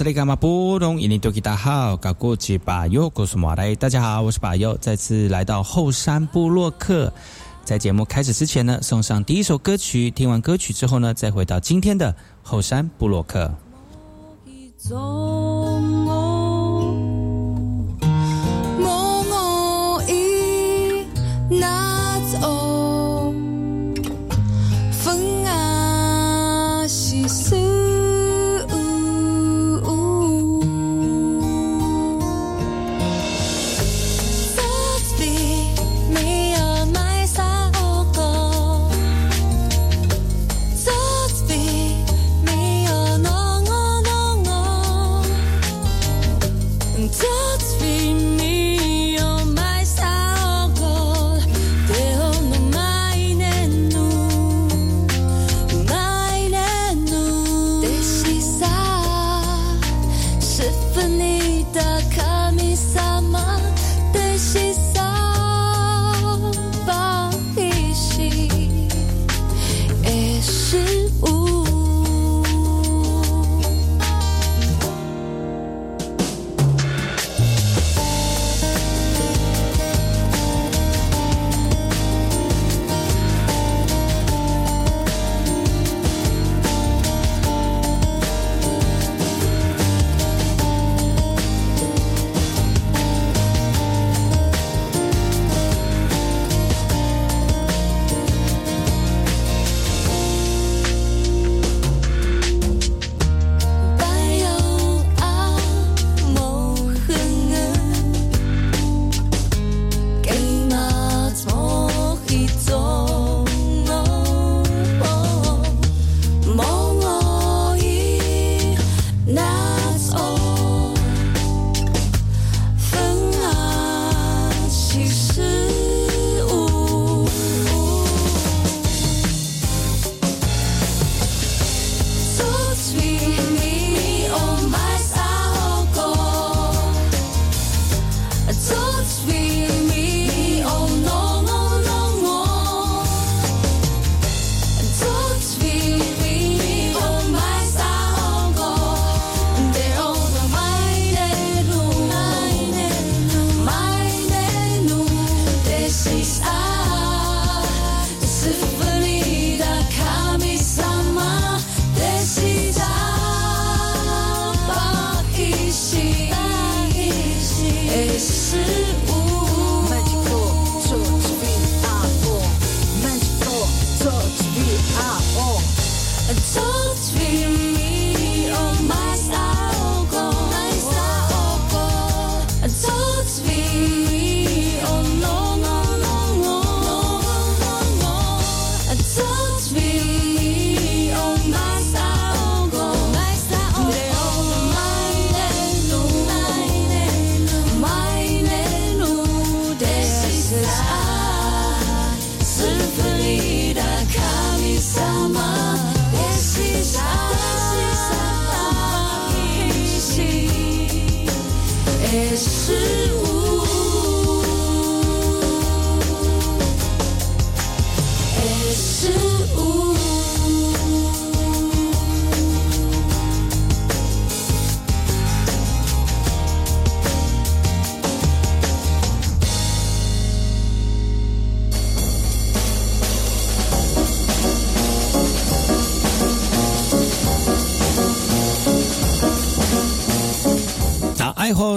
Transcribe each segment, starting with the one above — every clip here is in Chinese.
这里干嘛不懂？印尼多吉大好，搞过去把右告诉马雷。大家好，我是巴尤，再次来到后山部落客。在节目开始之前呢，送上第一首歌曲。听完歌曲之后呢，再回到今天的后山部落客。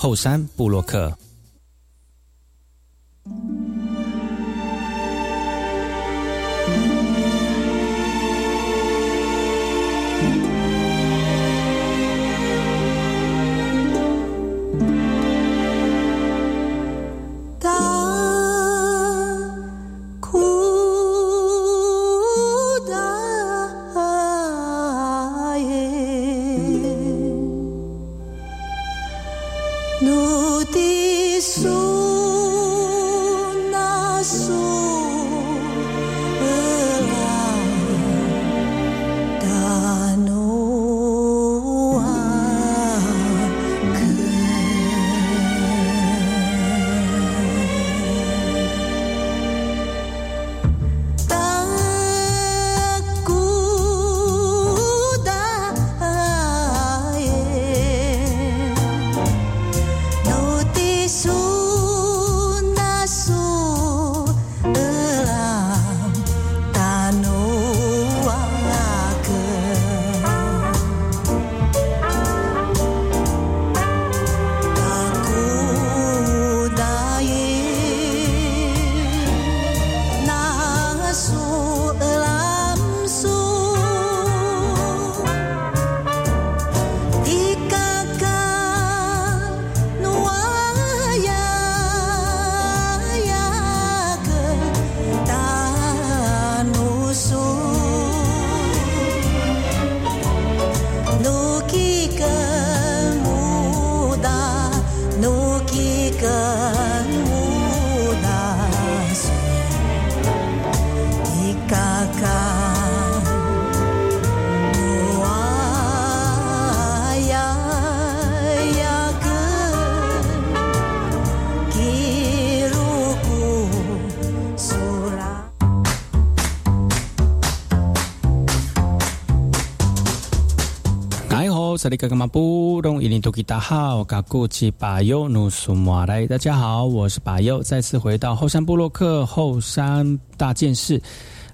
后山布洛克。萨利格格马布隆伊林图吉达好，嘎古吉巴尤努苏马来，大家好，我是巴尤，再次回到后山部落克后山大件事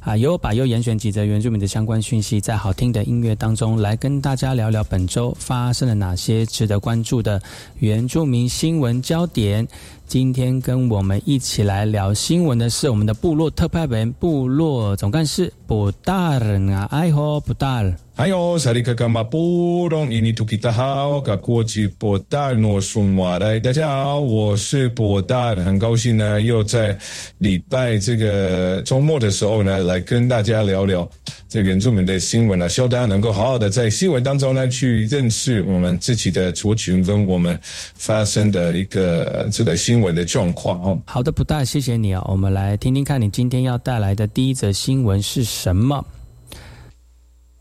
啊，由巴尤严选几则原住民的相关讯息，在好听的音乐当中来跟大家聊聊本周发生了哪些值得关注的原住民新闻焦点。今天跟我们一起来聊新闻的是我们的部落特派员、部落总干事布达尔啊，哎吼，布达尔。还有萨利克干马布隆伊尼图皮达好，噶国际博达诺苏马来，大家好，我是博达，很高兴呢，又在礼拜这个周末的时候呢，来跟大家聊聊这原住民的新闻啊，希望大家能够好好的在新闻当中呢，去认识我们自己的族群跟我们发生的一个这个新闻的状况哦。好的，不大，谢谢你啊，我们来听听看你今天要带来的第一则新闻是什么。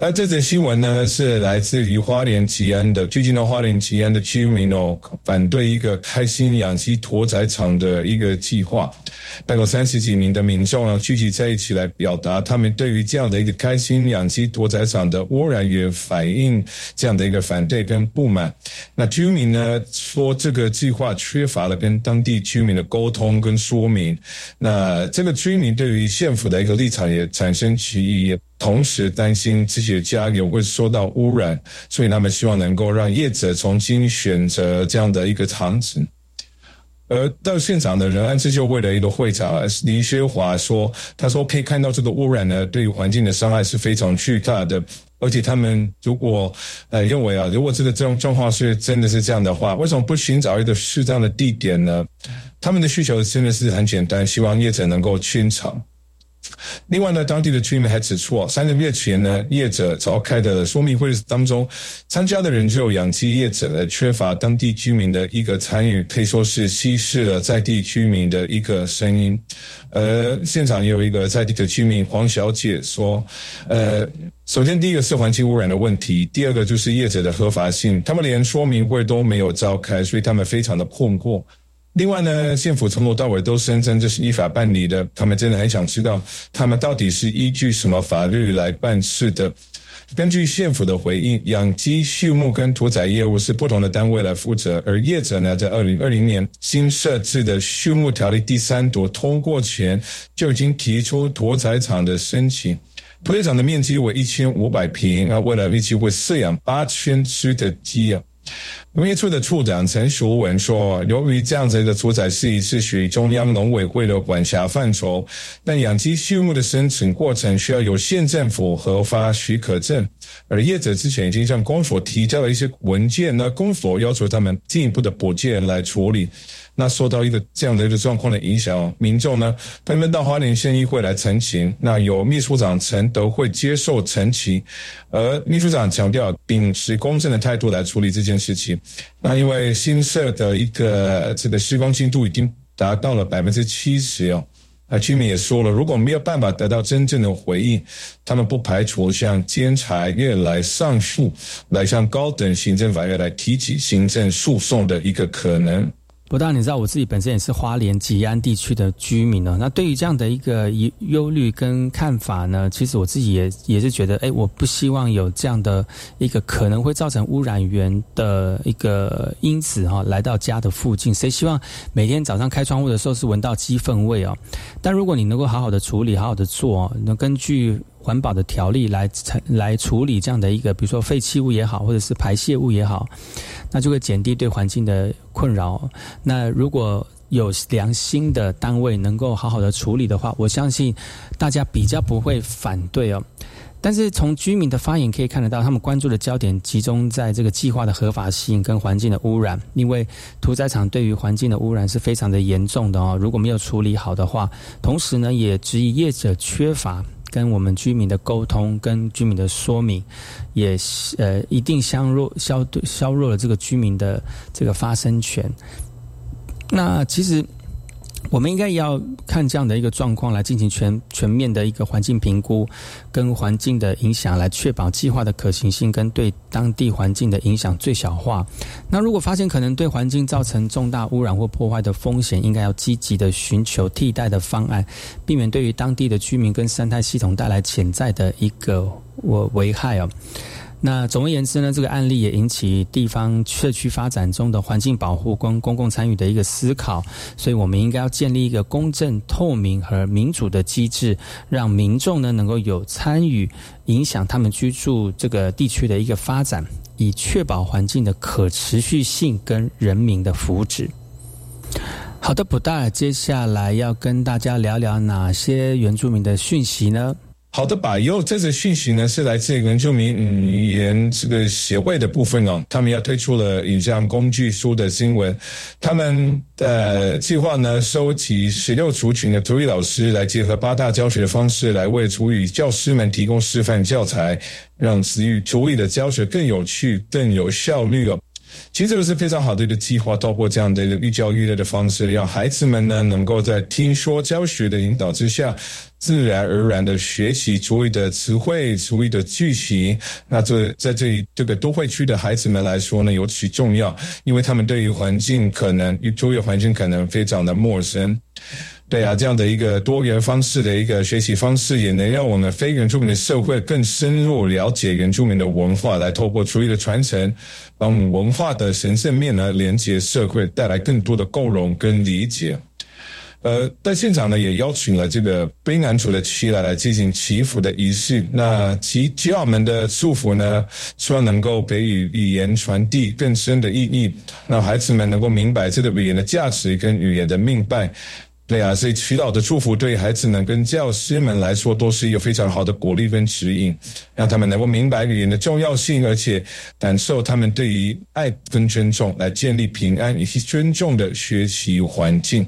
那这则新闻呢，是来自于花莲吉安的，最近的花莲吉安的居民哦，反对一个开心养鸡屠宰场的一个计划，大概三十几名的民众呢聚集在一起来表达他们对于这样的一个开心养鸡屠宰场的污染源反映这样的一个反对跟不满。那居民呢说，这个计划缺乏了跟当地居民的沟通跟说明。那这个居民对于县府的一个立场也产生歧义。同时担心自己的家园会受到污染，所以他们希望能够让业者重新选择这样的一个场址。而到现场的仁安自救会的一个会长李学华说：“他说可以看到这个污染呢，对于环境的伤害是非常巨大的。而且他们如果呃认为啊，如果这个这种状况是真的是这样的话，为什么不寻找一个适当的地点呢？他们的需求真的是很简单，希望业者能够清场。”另外呢，当地的居民还指出，三个月前呢，业者召开的说明会当中，参加的人就养鸡业者呢缺乏当地居民的一个参与，可以说是稀释了在地居民的一个声音。呃，现场也有一个在地的居民黄小姐说，呃，首先第一个是环境污染的问题，第二个就是业者的合法性，他们连说明会都没有召开，所以他们非常的困惑。另外呢，县府从头到尾都声称这是依法办理的，他们真的很想知道他们到底是依据什么法律来办事的。根据县府的回应，养鸡、畜牧跟屠宰业务是不同的单位来负责，而业者呢，在二零二零年新设置的畜牧条例第三读通过前，就已经提出屠宰场的申请。屠宰场的面积为一千五百平，啊，未来预计会饲养八千只的鸡啊。农业处的处长陈淑文说：“由于这样子的屠宰是一次属于中央农委会的管辖范畴，但养鸡畜牧的申请过程需要有县政府核发许可证，而业者之前已经向公所提交了一些文件，那公所要求他们进一步的补件来处理。”那受到一个这样的一个状况的影响，民众呢纷纷到花莲县议会来陈情。那由秘书长陈德惠接受陈情，而秘书长强调秉持公正的态度来处理这件事情。那因为新设的一个这个施工进度已经达到了百分之七十哦，那居民也说了，如果没有办法得到真正的回应，他们不排除向监察院来上诉，来向高等行政法院来提起行政诉讼的一个可能。不但你知道，我自己本身也是花莲吉安地区的居民呢。那对于这样的一个忧忧虑跟看法呢，其实我自己也也是觉得，哎，我不希望有这样的一个可能会造成污染源的一个因子哈，来到家的附近。谁希望每天早上开窗户的时候是闻到鸡粪味哦？但如果你能够好好的处理，好好的做，能根据。环保的条例来来处理这样的一个，比如说废弃物也好，或者是排泄物也好，那就会减低对环境的困扰。那如果有良心的单位能够好好的处理的话，我相信大家比较不会反对哦。但是从居民的发言可以看得到，他们关注的焦点集中在这个计划的合法性跟环境的污染，因为屠宰场对于环境的污染是非常的严重的哦。如果没有处理好的话，同时呢也质疑业者缺乏。跟我们居民的沟通，跟居民的说明，也呃一定削弱削削弱了这个居民的这个发声权。那其实。我们应该要看这样的一个状况来进行全全面的一个环境评估，跟环境的影响，来确保计划的可行性跟对当地环境的影响最小化。那如果发现可能对环境造成重大污染或破坏的风险，应该要积极的寻求替代的方案，避免对于当地的居民跟生态系统带来潜在的一个我危害哦。那总而言之呢，这个案例也引起地方社区发展中的环境保护跟公共参与的一个思考，所以我们应该要建立一个公正、透明和民主的机制，让民众呢能够有参与，影响他们居住这个地区的一个发展，以确保环境的可持续性跟人民的福祉。好的，不大，接下来要跟大家聊聊哪些原住民的讯息呢？好的，吧。有这则讯息呢，是来自原住民语言这个协会的部分哦。他们要推出了影像工具书的新闻。他们的计划呢，收集十六族群的主语老师，来结合八大教学方式，来为主语教师们提供示范教材，让词语主语的教学更有趣、更有效率哦。其实这个是非常好的一个计划，透过这样的一个寓教于乐的方式，让孩子们呢能够在听说教学的引导之下，自然而然的学习主语的词汇、主语的句型。那这在这里这个都会区的孩子们来说呢，尤其重要，因为他们对于环境可能与主语环境可能非常的陌生。对啊，这样的一个多元方式的一个学习方式，也能让我们非原住民的社会更深入了解原住民的文化，来透过厨艺的传承，帮文化的神圣面呢连接社会，带来更多的共融跟理解。呃，在现场呢，也邀请了这个卑南族的七来来进行祈福的仪式。那祈祈祷们的祝福呢，希望能够给予语言传递更深的意义，让孩子们能够明白这个语言的价值跟语言的命脉。对啊，所以祈祷的祝福对孩子们跟教师们来说都是一个非常好的鼓励跟指引，让他们能够明白语言的重要性，而且感受他们对于爱跟尊重，来建立平安以及尊重的学习环境。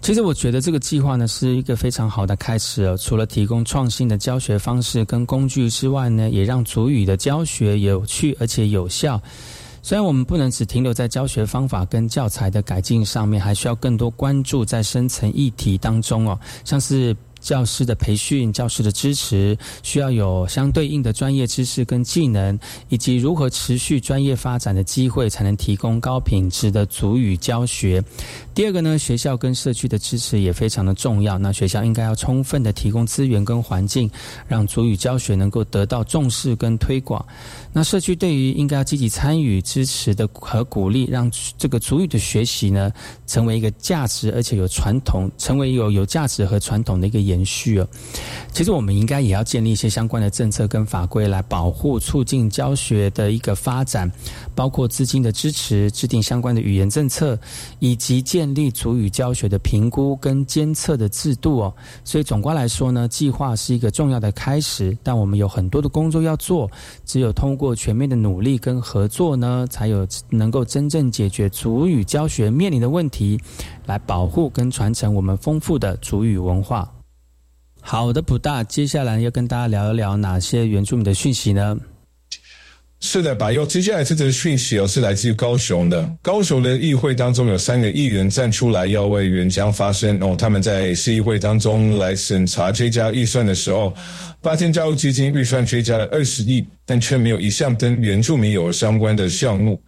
其实我觉得这个计划呢是一个非常好的开始哦。除了提供创新的教学方式跟工具之外呢，也让主语的教学有趣而且有效。虽然我们不能只停留在教学方法跟教材的改进上面，还需要更多关注在深层议题当中哦，像是。教师的培训、教师的支持，需要有相对应的专业知识跟技能，以及如何持续专业发展的机会，才能提供高品质的主语教学。第二个呢，学校跟社区的支持也非常的重要。那学校应该要充分的提供资源跟环境，让主语教学能够得到重视跟推广。那社区对于应该要积极参与、支持的和鼓励，让这个主语的学习呢，成为一个价值而且有传统，成为有有价值和传统的一个延续哦。其实我们应该也要建立一些相关的政策跟法规，来保护、促进教学的一个发展，包括资金的支持、制定相关的语言政策，以及建立主语教学的评估跟监测的制度哦。所以总括来说呢，计划是一个重要的开始，但我们有很多的工作要做，只有通过全面的努力跟合作呢，才有能够真正解决主语教学面临的问题，来保护跟传承我们丰富的主语文化。好的，普大，接下来要跟大家聊一聊哪些原住民的讯息呢？是的，把右。接下来这则讯息哦，是来自于高雄的。高雄的议会当中有三个议员站出来要为原乡发声哦。他们在市议会当中来审查追加预算的时候，发现教育基金预算追加了二十亿，但却没有一项跟原住民有相关的项目。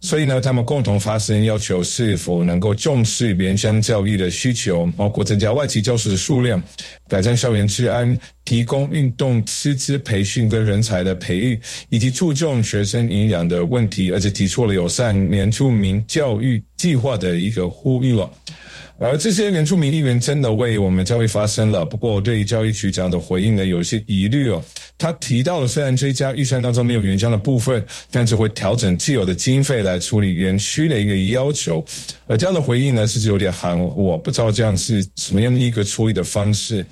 所以呢，他们共同发声，要求是否能够重视原乡教育的需求，包括增加外籍教师的数量，改善校园治安，提供运动师资培训跟人才的培育，以及注重学生营养的问题，而且提出了友善原住民教育计划的一个呼吁了。而这些原住民议员真的为我们教育发声了，不过对于教育局长的回应呢，有些疑虑哦。他提到了，虽然追加预算当中没有原乡的部分，但是会调整既有的经费来处理园区的一个要求。而这样的回应呢，是有点含糊，我不知道这样是什么样的一个处理的方式。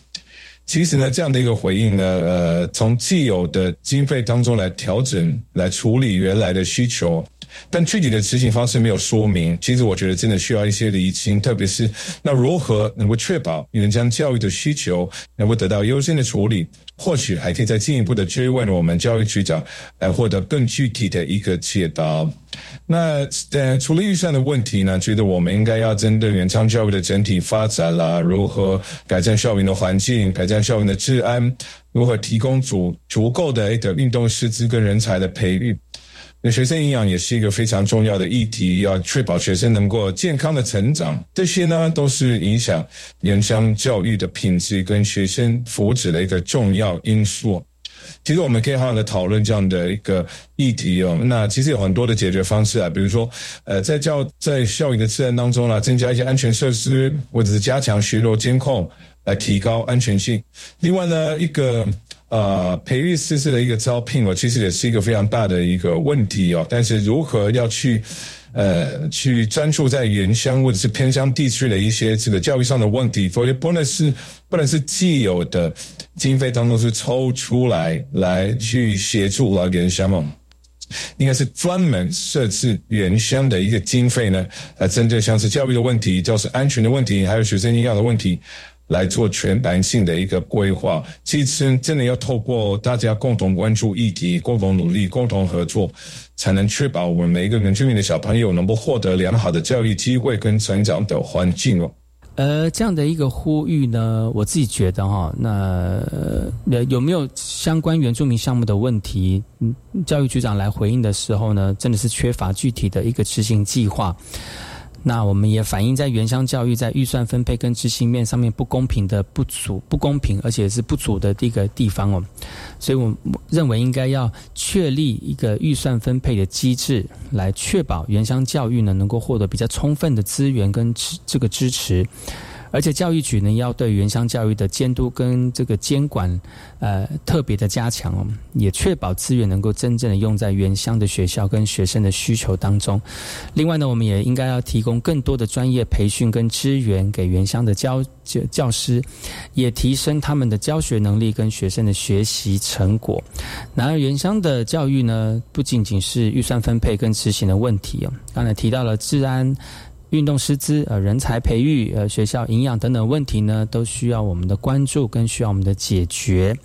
其实呢，这样的一个回应呢，呃，从既有的经费当中来调整来处理原来的需求。但具体的执行方式没有说明，其实我觉得真的需要一些厘清，特别是那如何能够确保人将教育的需求能够得到优先的处理，或许还可以再进一步的追问我们教育局长，来获得更具体的一个解答。那呃，除了预算的问题呢，觉得我们应该要针对原创教育的整体发展啦，如何改善校园的环境，改善校园的治安，如何提供足足够的一个运动师资跟人才的培育。那学生营养也是一个非常重要的议题，要确保学生能够健康的成长，这些呢都是影响原乡教育的品质跟学生福祉的一个重要因素。其实我们可以好好的讨论这样的一个议题哦。那其实有很多的解决方式啊，比如说，呃，在教在校园的治安当中呢，增加一些安全设施，或者是加强巡逻监控，来提高安全性。另外呢，一个。呃，培育师资的一个招聘我，其实也是一个非常大的一个问题哦。但是如何要去，呃，去专注在原乡或者是偏乡地区的一些这个教育上的问题，否则不能是不能是既有的经费当中是抽出来来去协助了原乡嘛？应该是专门设置原乡的一个经费呢，来针对像是教育的问题、教师安全的问题，还有学生营养的问题。来做全盘性的一个规划，其实真的要透过大家共同关注议题、共同努力、共同合作，才能确保我们每一个原住民的小朋友能够获得良好的教育机会跟成长的环境哦。呃，这样的一个呼吁呢，我自己觉得哈，那有没有相关原住民项目的问题？教育局长来回应的时候呢，真的是缺乏具体的一个执行计划。那我们也反映在原乡教育在预算分配跟执行面上面不公平的不足、不公平，而且是不足的一个地方哦。所以我认为应该要确立一个预算分配的机制，来确保原乡教育呢能够获得比较充分的资源跟这个支持。而且教育局呢，要对原乡教育的监督跟这个监管，呃，特别的加强哦，也确保资源能够真正的用在原乡的学校跟学生的需求当中。另外呢，我们也应该要提供更多的专业培训跟资源给原乡的教教教师，也提升他们的教学能力跟学生的学习成果。然而，原乡的教育呢，不仅仅是预算分配跟执行的问题哦，刚才提到了治安。运动师资、呃人才培育、呃学校营养等等问题呢，都需要我们的关注跟需要我们的解决。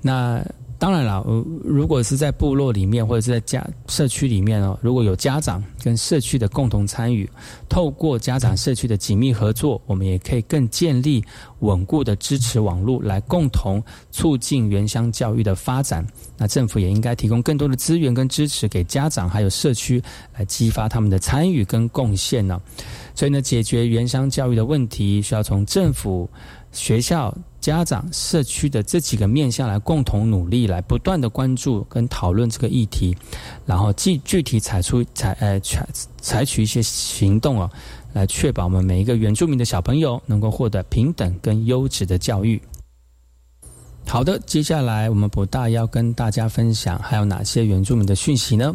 那当然了，如果是在部落里面或者是在家社区里面哦，如果有家长跟社区的共同参与，透过家长社区的紧密合作，我们也可以更建立稳固的支持网络，来共同促进原乡教育的发展。那政府也应该提供更多的资源跟支持给家长还有社区，来激发他们的参与跟贡献呢。所以呢，解决原乡教育的问题，需要从政府、学校。家长、社区的这几个面向来共同努力，来不断的关注跟讨论这个议题，然后具具体采出采呃采采取一些行动哦，来确保我们每一个原住民的小朋友能够获得平等跟优质的教育。好的，接下来我们不大要跟大家分享还有哪些原住民的讯息呢？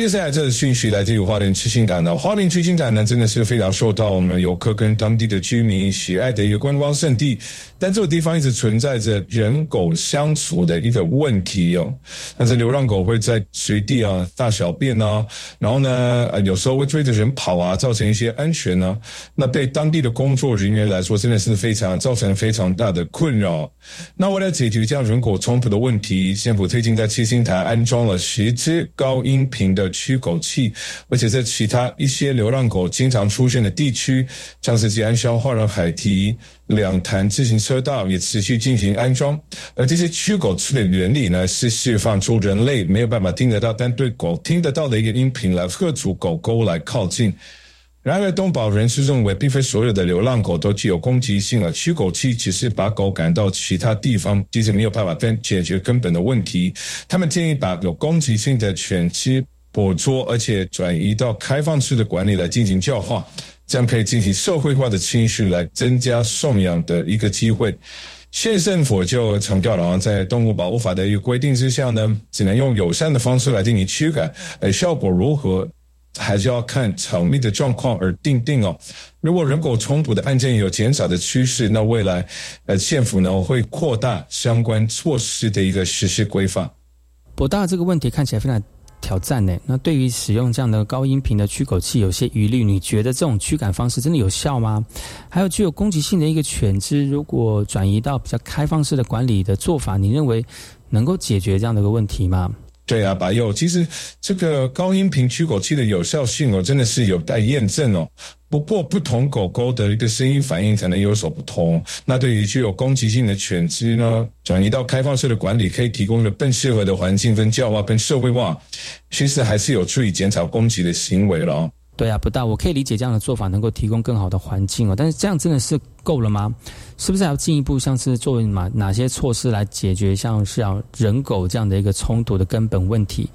接下来这个讯息来自于花莲七星港的花莲七星港呢，真的是非常受到我们游客跟当地的居民喜爱的一个观光胜地。但这个地方一直存在着人狗相处的一个问题哦。那这流浪狗会在随地啊大小便啊，然后呢，有时候会追着人跑啊，造成一些安全呢。那对当地的工作人员来说，真的是非常造成非常大的困扰。那为了解决这样人狗冲突的问题，政府最近在七星台安装了十只高音频的驱狗器，而且在其他一些流浪狗经常出现的地区，像是吉安消化了海堤。两潭自行车道也持续进行安装，而这些驱狗器的原理呢，是释放出人类没有办法听得到，但对狗听得到的一个音频来喝阻狗狗来靠近。然而，东宝人士认为，并非所有的流浪狗都具有攻击性，了驱狗器只是把狗赶到其他地方，其实没有办法根解决根本的问题。他们建议把有攻击性的犬只捕捉，而且转移到开放式的管理来进行教化。这样可以进行社会化的情绪，来增加送养的一个机会。县政府就强调了，在动物保护法的一个规定之下呢，只能用友善的方式来进行驱赶，而效果如何，还是要看场地的状况而定定哦。如果人口冲突的案件有减少的趋势，那未来呃县府呢会扩大相关措施的一个实施规范。博大这个问题看起来非常。挑战呢？那对于使用这样的高音频的驱狗器，有些疑虑。你觉得这种驱赶方式真的有效吗？还有具有攻击性的一个犬只，如果转移到比较开放式的管理的做法，你认为能够解决这样的一个问题吗？对啊，白佑，其实这个高音频驱狗器的有效性哦，真的是有待验证哦。不过，不同狗狗的一个声音反应可能有所不同。那对于具有攻击性的犬只呢，转移到开放式的管理，可以提供的更适合的环境跟教化跟社会化，其实还是有助于减少攻击的行为了。对啊，不大，我可以理解这样的做法能够提供更好的环境哦。但是这样真的是够了吗？是不是还要进一步，像是作为哪哪些措施来解决像是要人狗这样的一个冲突的根本问题？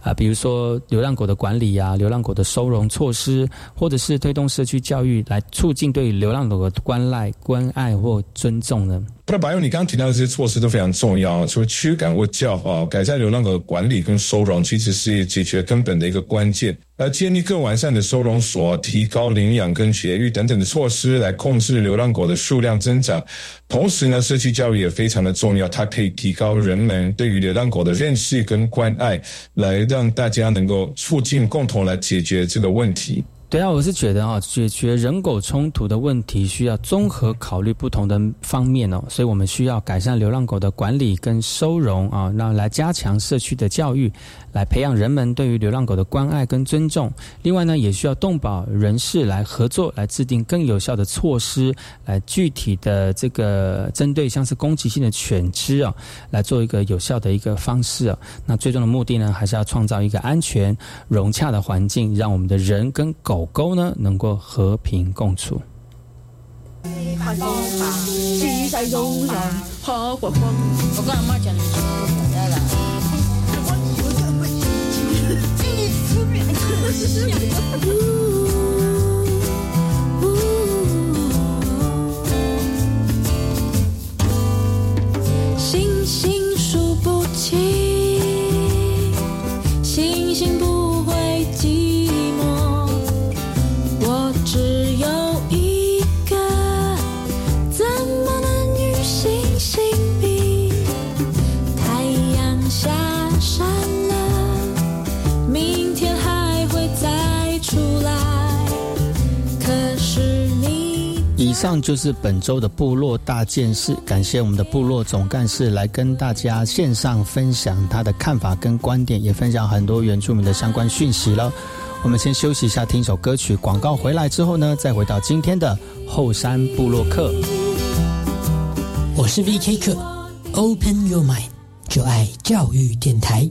啊，比如说流浪狗的管理啊，流浪狗的收容措施，或者是推动社区教育来促进对流浪狗的关爱、关爱或尊重呢？不然，白友，你刚刚提到的这些措施都非常重要，除了驱赶或教化，改善流浪狗的管理跟收容，其实是解决根本的一个关键。而建立更完善的收容所，提高领养跟绝育等等的措施，来控制流浪狗的数量增长。同时呢，社区教育也非常的重要，它可以提高人们对于流浪狗的认识跟关爱，来让大家能够促进共同来解决这个问题。对啊，我是觉得啊，解决人狗冲突的问题需要综合考虑不同的方面哦，所以我们需要改善流浪狗的管理跟收容啊，那来加强社区的教育。来培养人们对于流浪狗的关爱跟尊重。另外呢，也需要动保人士来合作，来制定更有效的措施，来具体的这个针对像是攻击性的犬只啊，来做一个有效的一个方式啊。那最终的目的呢，还是要创造一个安全融洽的环境，让我们的人跟狗狗狗呢能够和平共处。我跟阿妈讲。上就是本周的部落大件事，感谢我们的部落总干事来跟大家线上分享他的看法跟观点，也分享很多原住民的相关讯息了。我们先休息一下，听首歌曲。广告回来之后呢，再回到今天的后山部落客。我是 VK 课，Open Your Mind，就爱教育电台。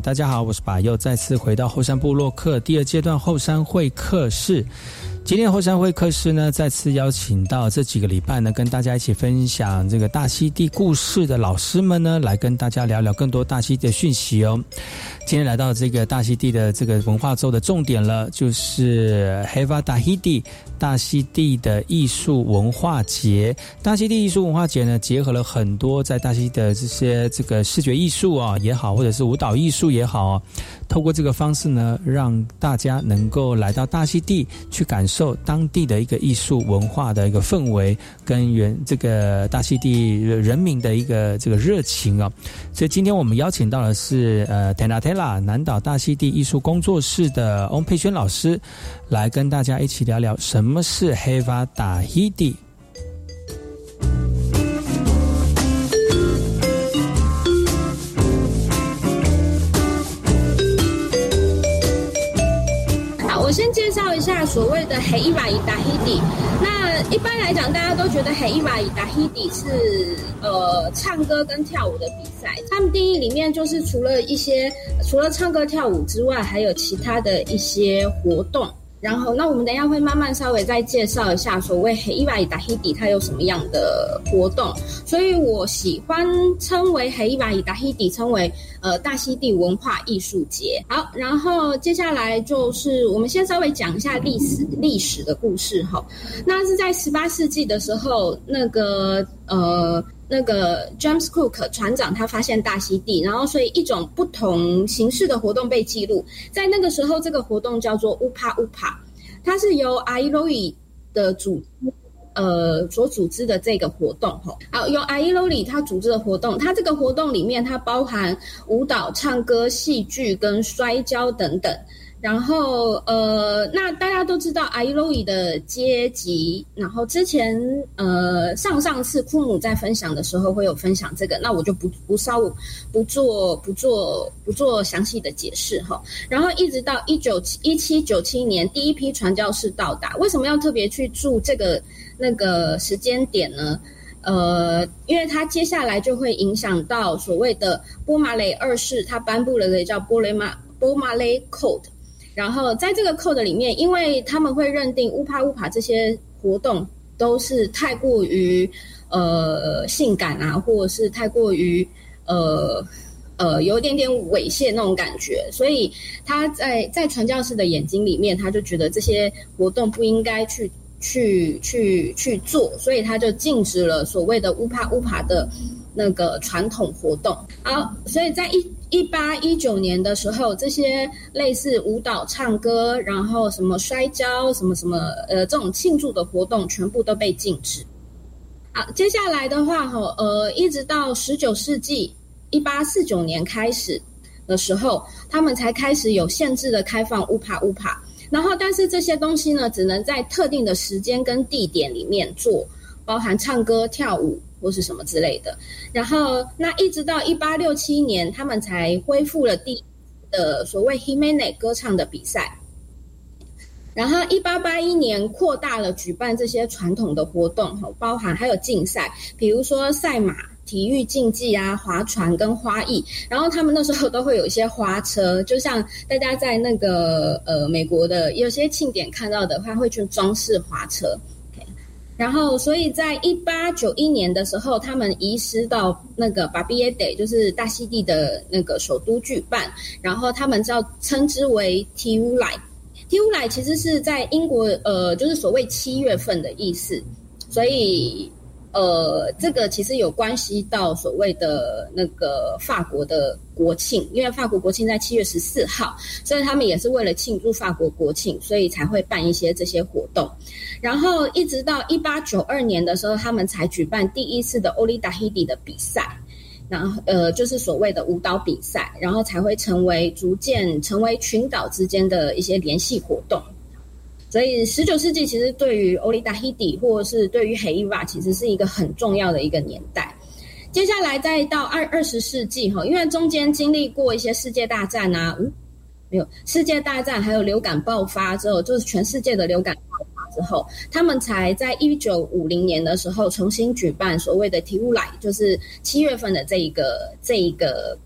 大家好，我是巴佑，再次回到后山部落客第二阶段后山会客室。今天后山会客室呢，再次邀请到这几个礼拜呢，跟大家一起分享这个大溪地故事的老师们呢，来跟大家聊聊更多大溪地的讯息哦。今天来到这个大溪地的这个文化周的重点了，就是 Heva Dahidi 大溪地的艺术文化节。大溪地艺术文化节呢，结合了很多在大溪的这些这个视觉艺术啊也好，或者是舞蹈艺术也好，透过这个方式呢，让大家能够来到大溪地去感受受当地的一个艺术文化的一个氛围，跟原这个大溪地人民的一个这个热情啊。所以今天我们邀请到的是呃 Tena Tela。南岛大溪地艺术工作室的翁佩轩老师，来跟大家一起聊聊什么是黑发打黑地。我先介绍一下所谓的黑伊瓦伊达希迪。那一般来讲，大家都觉得黑伊瓦伊达希迪是呃唱歌跟跳舞的比赛。他们定义里面就是除了一些除了唱歌跳舞之外，还有其他的一些活动。然后，那我们等一下会慢慢稍微再介绍一下所谓黑伊瓦伊达希底它有什么样的活动。所以我喜欢称为黑伊瓦伊达希底，称为呃大溪地文化艺术节。好，然后接下来就是我们先稍微讲一下历史历史的故事哈。那是在十八世纪的时候，那个呃那个 James Cook 船长他发现大溪地，然后所以一种不同形式的活动被记录。在那个时候，这个活动叫做乌帕乌帕，它是由阿伊罗伊的组呃所组织的这个活动哈。好，由阿伊罗里他组织的活动，它这个活动里面它包含舞蹈、唱歌、戏剧跟摔跤等等。然后，呃，那大家都知道阿伊洛伊的阶级。然后之前，呃，上上次库姆在分享的时候会有分享这个，那我就不不稍不做不做不做详细的解释哈。然后一直到一九一七九七年，第一批传教士到达。为什么要特别去注这个那个时间点呢？呃，因为它接下来就会影响到所谓的波马雷二世，他颁布了个叫波雷马波马雷 Code。然后在这个 code 里面，因为他们会认定乌帕乌帕这些活动都是太过于呃性感啊，或者是太过于呃呃有一点点猥亵那种感觉，所以他在在传教士的眼睛里面，他就觉得这些活动不应该去去去去做，所以他就禁止了所谓的乌帕乌帕的那个传统活动。好，所以在一。一八一九年的时候，这些类似舞蹈、唱歌，然后什么摔跤、什么什么，呃，这种庆祝的活动全部都被禁止。好，接下来的话，哈，呃，一直到十九世纪一八四九年开始的时候，他们才开始有限制的开放乌帕乌帕。然后，但是这些东西呢，只能在特定的时间跟地点里面做，包含唱歌、跳舞。或是什么之类的，然后那一直到一八六七年，他们才恢复了第的所谓 Himene 歌唱的比赛。然后一八八一年扩大了举办这些传统的活动，哈，包含还有竞赛，比如说赛马、体育竞技啊、划船跟花艺。然后他们那时候都会有一些花车，就像大家在那个呃美国的有些庆典看到的话，会去装饰花车。然后，所以在一八九一年的时候，他们移师到那个巴比耶德，就是大溪地的那个首都举办。然后他们叫称之为 t 乌莱 t 乌莱其实是在英国，呃，就是所谓七月份的意思。所以。呃，这个其实有关系到所谓的那个法国的国庆，因为法国国庆在七月十四号，所以他们也是为了庆祝法国国庆，所以才会办一些这些活动。然后一直到一八九二年的时候，他们才举办第一次的欧利达希迪的比赛，然后呃，就是所谓的舞蹈比赛，然后才会成为逐渐成为群岛之间的一些联系活动。所以，十九世纪其实对于欧利达希迪，或是对于黑伊瓦，其实是一个很重要的一个年代。接下来再到二二十世纪哈，因为中间经历过一些世界大战啊，嗯，没有世界大战，还有流感爆发之后，就是全世界的流感爆发之后，他们才在一九五零年的时候重新举办所谓的提乌莱，就是七月份的这一个这一个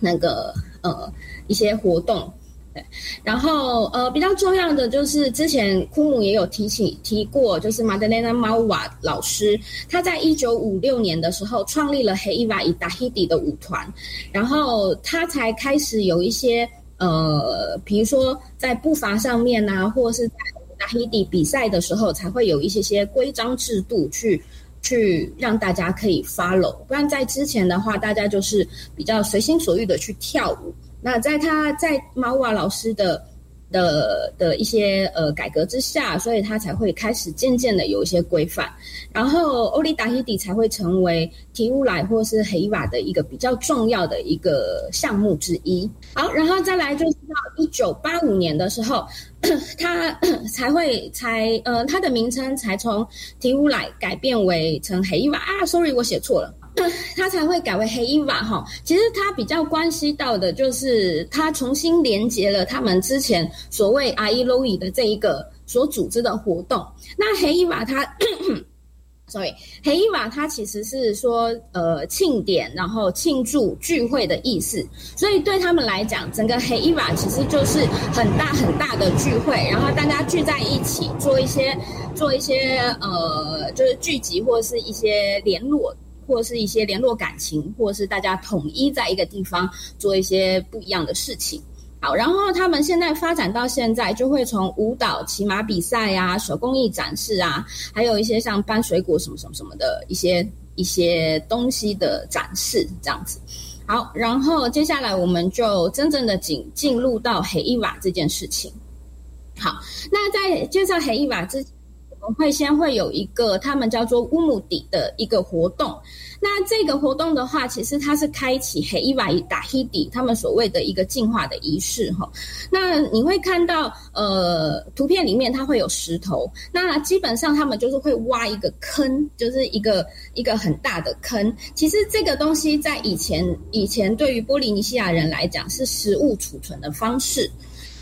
那个呃一些活动。对，然后呃，比较重要的就是之前库姆也有提起提过，就是马德莲娜马瓦老师，他在一九五六年的时候创立了黑伊瓦伊达希迪的舞团，然后他才开始有一些呃，比如说在步伐上面啊，或是在达希迪比赛的时候，才会有一些些规章制度去去让大家可以 follow，不然在之前的话，大家就是比较随心所欲的去跳舞。那在他在马瓦老师的的的一些呃改革之下，所以他才会开始渐渐的有一些规范，然后欧利达希迪才会成为提乌莱或是黑瓦的一个比较重要的一个项目之一。好，然后再来就是到一九八五年的时候，他才会才呃他的名称才从提乌莱改变为成黑瓦啊，sorry 我写错了。他才会改为黑伊瓦哈，其实他比较关系到的就是他重新连接了他们之前所谓阿伊洛伊的这一个所组织的活动。那黑伊瓦他，sorry，黑伊瓦它其实是说呃庆典，然后庆祝聚会的意思。所以对他们来讲，整个黑伊瓦其实就是很大很大的聚会，然后大家聚在一起做一些做一些呃就是聚集或者是一些联络。或者是一些联络感情，或者是大家统一在一个地方做一些不一样的事情。好，然后他们现在发展到现在，就会从舞蹈、骑马比赛呀、手工艺展示啊，还有一些像搬水果什么什么什么的一些一些东西的展示，这样子。好，然后接下来我们就真正的进进入到黑伊瓦这件事情。好，那在介绍黑伊瓦之，我们会先会有一个他们叫做乌姆底的一个活动。那这个活动的话，其实它是开启黑伊瓦伊达黑底他们所谓的一个进化的仪式哈。那你会看到呃图片里面它会有石头，那基本上他们就是会挖一个坑，就是一个一个很大的坑。其实这个东西在以前以前对于波利尼西亚人来讲是食物储存的方式。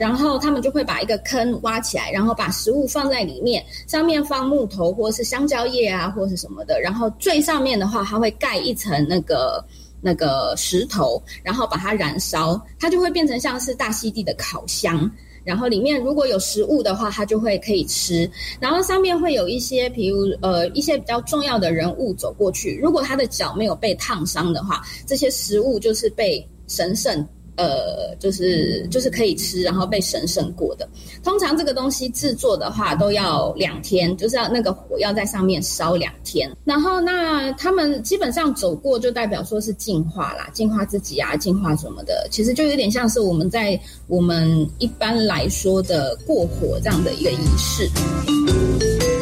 然后他们就会把一个坑挖起来，然后把食物放在里面，上面放木头或是香蕉叶啊，或是什么的。然后最上面的话，它会盖一层那个那个石头，然后把它燃烧，它就会变成像是大溪地的烤箱。然后里面如果有食物的话，它就会可以吃。然后上面会有一些，比如呃一些比较重要的人物走过去，如果他的脚没有被烫伤的话，这些食物就是被神圣。呃，就是就是可以吃，然后被神圣过的。通常这个东西制作的话，都要两天，就是要那个火要在上面烧两天。然后那他们基本上走过，就代表说是进化啦，进化自己啊，进化什么的。其实就有点像是我们在我们一般来说的过火这样的一个仪式。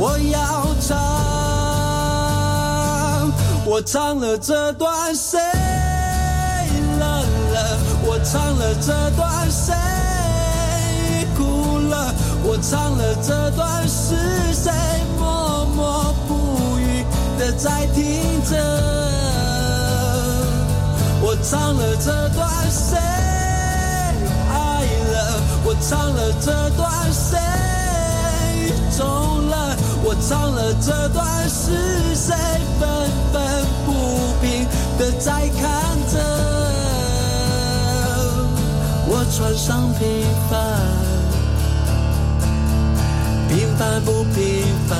我要唱，我唱了这段谁冷了？我唱了这段谁哭了？我唱了这段是谁默默不语的在听着？我唱了这段谁爱了？我唱了这段谁走？我唱了这段是谁愤愤不平的在看着？我穿上平凡。平凡不平凡？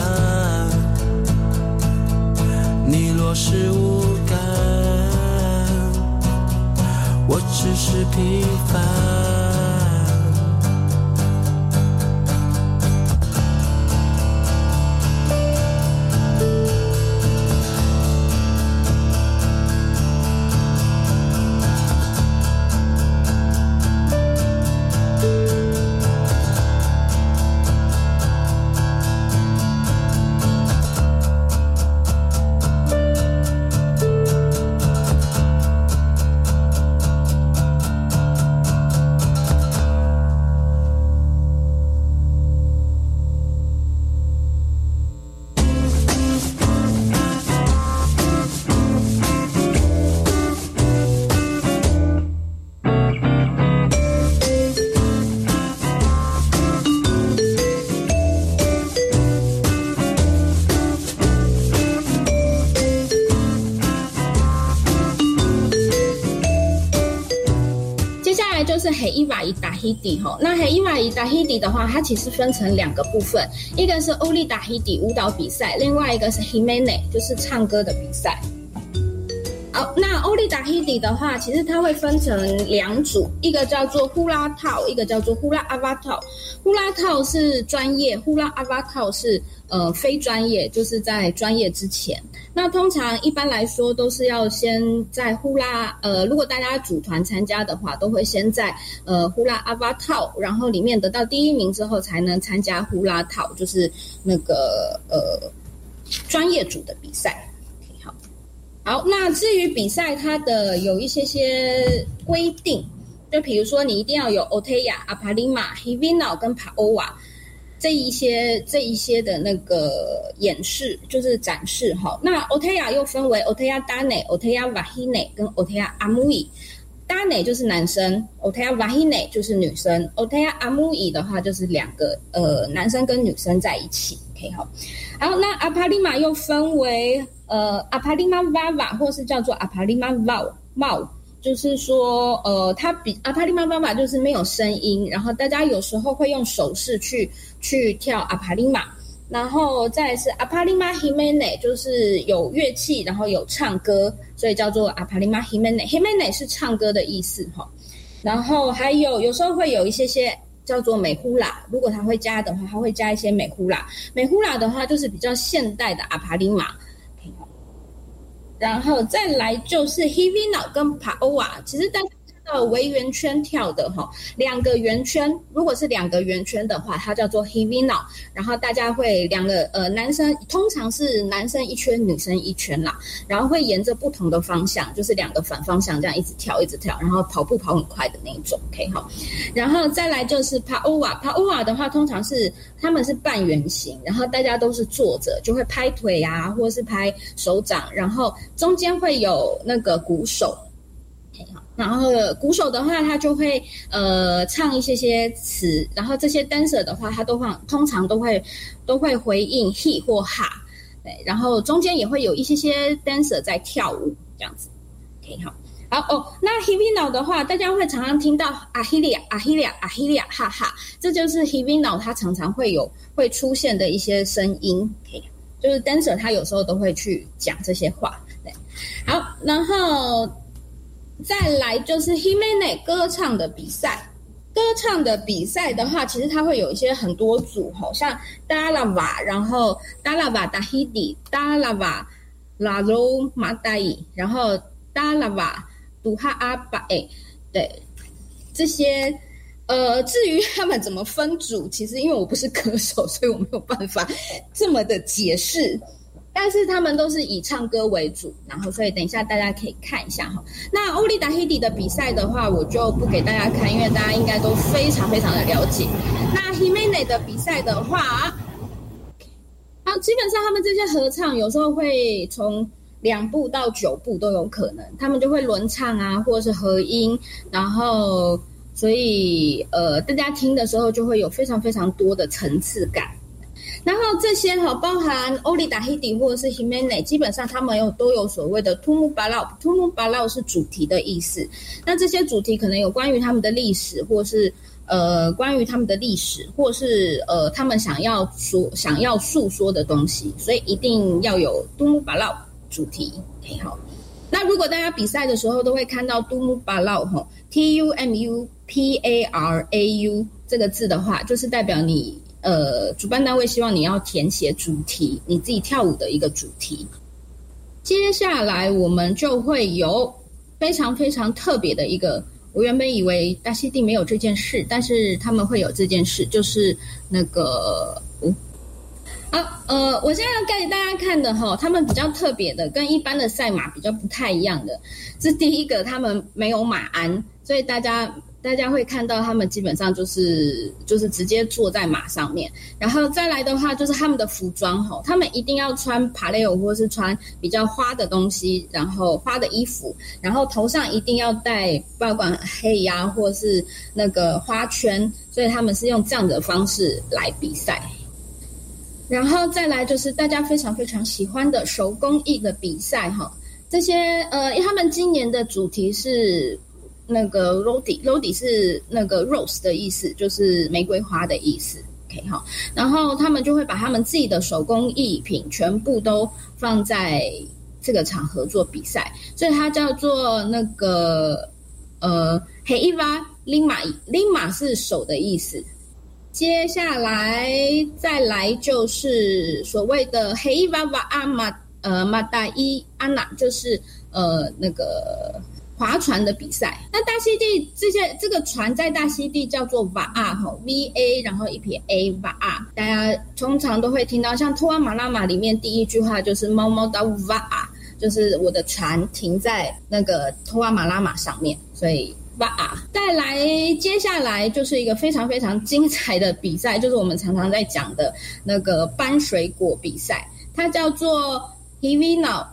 你若是无感，我只是平凡。黑伊瓦伊达希迪哈。那黑伊瓦伊达希迪的话，它其实分成两个部分，一个是欧丽达希迪舞蹈比赛，另外一个是 Himene 就是唱歌的比赛。好，那欧丽达希迪的话，其实它会分成两组，一个叫做呼啦套，一个叫做呼啦阿瓦套。呼啦套是专业，呼啦阿瓦套是呃非专业，就是在专业之前。那通常一般来说都是要先在呼啦，呃，如果大家组团参加的话，都会先在呃呼啦阿巴套，然后里面得到第一名之后，才能参加呼啦套，就是那个呃专业组的比赛。好，好那至于比赛，它的有一些些规定，就比如说你一定要有 Oteya、阿帕里马、Hivino 跟 Paoa 这一些这一些的那个演示，就是展示哈。那 Otea 又分为 Oteya Dane、Oteya Vahine 跟 Oteya Amui。Dane 就是男生，Otea Vahine 就是女生，Oteya Amui 的话就是两个呃男生跟女生在一起。OK 好，然后那阿帕里马又分为。呃，阿帕利玛瓦瓦，或是叫做阿帕利玛瓦瓦，就是说，呃，它比阿帕利玛瓦瓦就是没有声音，然后大家有时候会用手势去去跳阿帕利玛，然后再是阿帕利玛 himene，就是有乐器，然后有唱歌，所以叫做阿帕利玛 himene，himene 是唱歌的意思哈。然后还有有时候会有一些些叫做美呼啦，如果他会加的话，他会加一些美呼啦。美呼啦的话就是比较现代的阿帕利玛。然后再来就是 Hivino 跟 Paoa，其实大家。呃，围圆圈跳的哈，两个圆圈，如果是两个圆圈的话，它叫做 Hivino。然后大家会两个呃男生，通常是男生一圈，女生一圈啦。然后会沿着不同的方向，就是两个反方向这样一直跳，一直跳，然后跑步跑很快的那一种，OK 哈。然后再来就是 Paoa，Paoa 的话通常是他们是半圆形，然后大家都是坐着，就会拍腿啊，或是拍手掌，然后中间会有那个鼓手。然后鼓手的话，他就会呃唱一些些词，然后这些 dancer 的话，他都会通常都会都会回应 he 或 ha，对，然后中间也会有一些些 dancer 在跳舞这样子，OK 好，好哦，那 hivino 的话，大家会常常听到啊，HILIA 啊，HILIA 啊，HILIA 哈哈，这就是 hivino 它常常会有会出现的一些声音，OK，就是 dancer 他有时候都会去讲这些话，对，好，然后。再来就是 Himene 歌唱的比赛，歌唱的比赛的话，其实它会有一些很多组吼，像 Dalava，然后 Dalava Dahidi，Dalava Lalo Madai，然后 Dalava Duha Abai，对，这些呃，至于他们怎么分组，其实因为我不是歌手，所以我没有办法这么的解释。但是他们都是以唱歌为主，然后所以等一下大家可以看一下哈。那欧丽达黑迪的比赛的话，我就不给大家看，因为大家应该都非常非常的了解。那 Himene 的比赛的话，好，基本上他们这些合唱有时候会从两部到九部都有可能，他们就会轮唱啊，或者是合音，然后所以呃，大家听的时候就会有非常非常多的层次感。然后这些哈，包含欧丽达黑迪或者是 Himene，基本上他们有都有所谓的 Tumu Balau，Tumu Balau 是主题的意思。那这些主题可能有关于他们的历史，或是呃关于他们的历史，或是呃他们想要说想要诉说的东西，所以一定要有 Tumu Balau 主题。OK 好，那如果大家比赛的时候都会看到 Tumu Balau 哈，T U M U P A R A U 这个字的话，就是代表你。呃，主办单位希望你要填写主题，你自己跳舞的一个主题。接下来我们就会有非常非常特别的一个，我原本以为大溪地没有这件事，但是他们会有这件事，就是那个，好，呃，我现在要给大家看的哈，他们比较特别的，跟一般的赛马比较不太一样的，这第一个，他们没有马鞍，所以大家。大家会看到他们基本上就是就是直接坐在马上面，然后再来的话就是他们的服装吼，他们一定要穿帕雷欧或是穿比较花的东西，然后花的衣服，然后头上一定要戴不管黑呀或是那个花圈，所以他们是用这样的方式来比赛。然后再来就是大家非常非常喜欢的手工艺的比赛哈，这些呃，他们今年的主题是。那个 Rodi，Rodi 是那个 rose 的意思，就是玫瑰花的意思。OK 哈，然后他们就会把他们自己的手工艺品全部都放在这个场合做比赛，所以它叫做那个呃黑伊娃林马林马是手的意思。接下来再来就是所谓的黑伊娃娃阿玛呃马达伊安娜，就是呃那个。划船的比赛，那大溪地这些这个船在大溪地叫做瓦阿哈 V A，然后一撇 A 瓦阿，大家通常都会听到像托阿马拉马里面第一句话就是猫猫的瓦阿，就是我的船停在那个托阿马拉马上面，所以瓦阿。再来，接下来就是一个非常非常精彩的比赛，就是我们常常在讲的那个搬水果比赛，它叫做 Hivino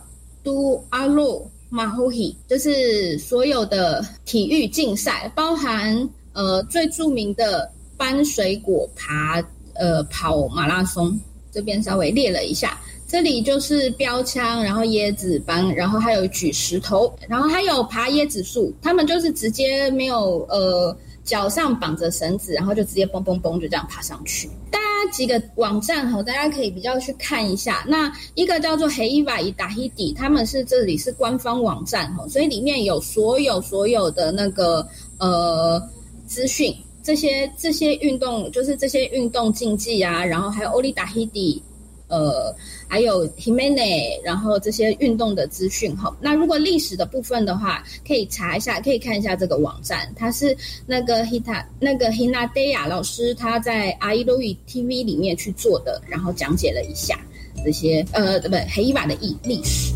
do Alo。马虎喜就是所有的体育竞赛，包含呃最著名的搬水果、爬呃跑马拉松，这边稍微列了一下。这里就是标枪，然后椰子搬，然后还有举石头，然后还有爬椰子树，他们就是直接没有呃脚上绑着绳子，然后就直接蹦蹦蹦就这样爬上去。但那几个网站哈，大家可以比较去看一下。那一个叫做黑伊瓦伊达希迪，他们是这里是官方网站哈，所以里面有所有所有的那个呃资讯，这些这些运动就是这些运动竞技啊，然后还有欧利达希迪。呃，还有 Himene，然后这些运动的资讯哈。那如果历史的部分的话，可以查一下，可以看一下这个网站，它是那个 Hita 那个 Hina Deya 老师他在 i l o i TV 里面去做的，然后讲解了一下这些呃，不黑伊瓦的历历史。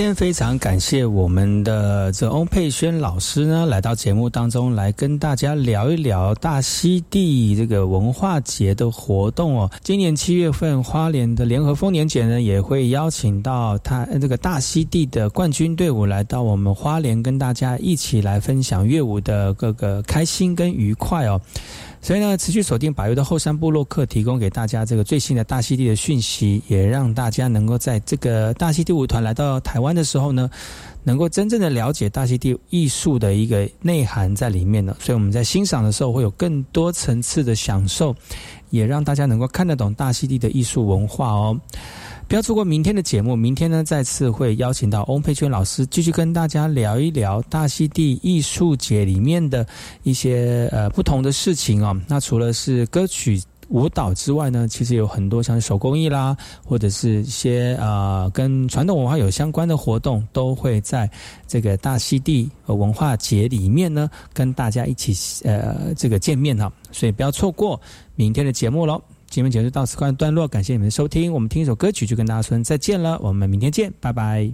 今天非常感谢我们的这翁佩轩老师呢，来到节目当中来跟大家聊一聊大溪地这个文化节的活动哦。今年七月份，花莲的联合丰年节呢，也会邀请到他这个大溪地的冠军队伍来到我们花莲，跟大家一起来分享乐舞的各个开心跟愉快哦。所以呢，持续锁定百优的后山部落客，提供给大家这个最新的大溪地的讯息，也让大家能够在这个大溪地舞团来到台湾的时候呢，能够真正的了解大溪地艺术的一个内涵在里面呢。所以我们在欣赏的时候会有更多层次的享受，也让大家能够看得懂大溪地的艺术文化哦。不要错过明天的节目。明天呢，再次会邀请到翁佩娟老师，继续跟大家聊一聊大溪地艺术节里面的一些呃不同的事情哦。那除了是歌曲、舞蹈之外呢，其实有很多像手工艺啦，或者是一些呃跟传统文化有相关的活动，都会在这个大溪地文化节里面呢，跟大家一起呃这个见面哈。所以不要错过明天的节目喽。今天节目就到此告段落，感谢你们的收听。我们听一首歌曲就跟大家说再见了，我们明天见，拜拜。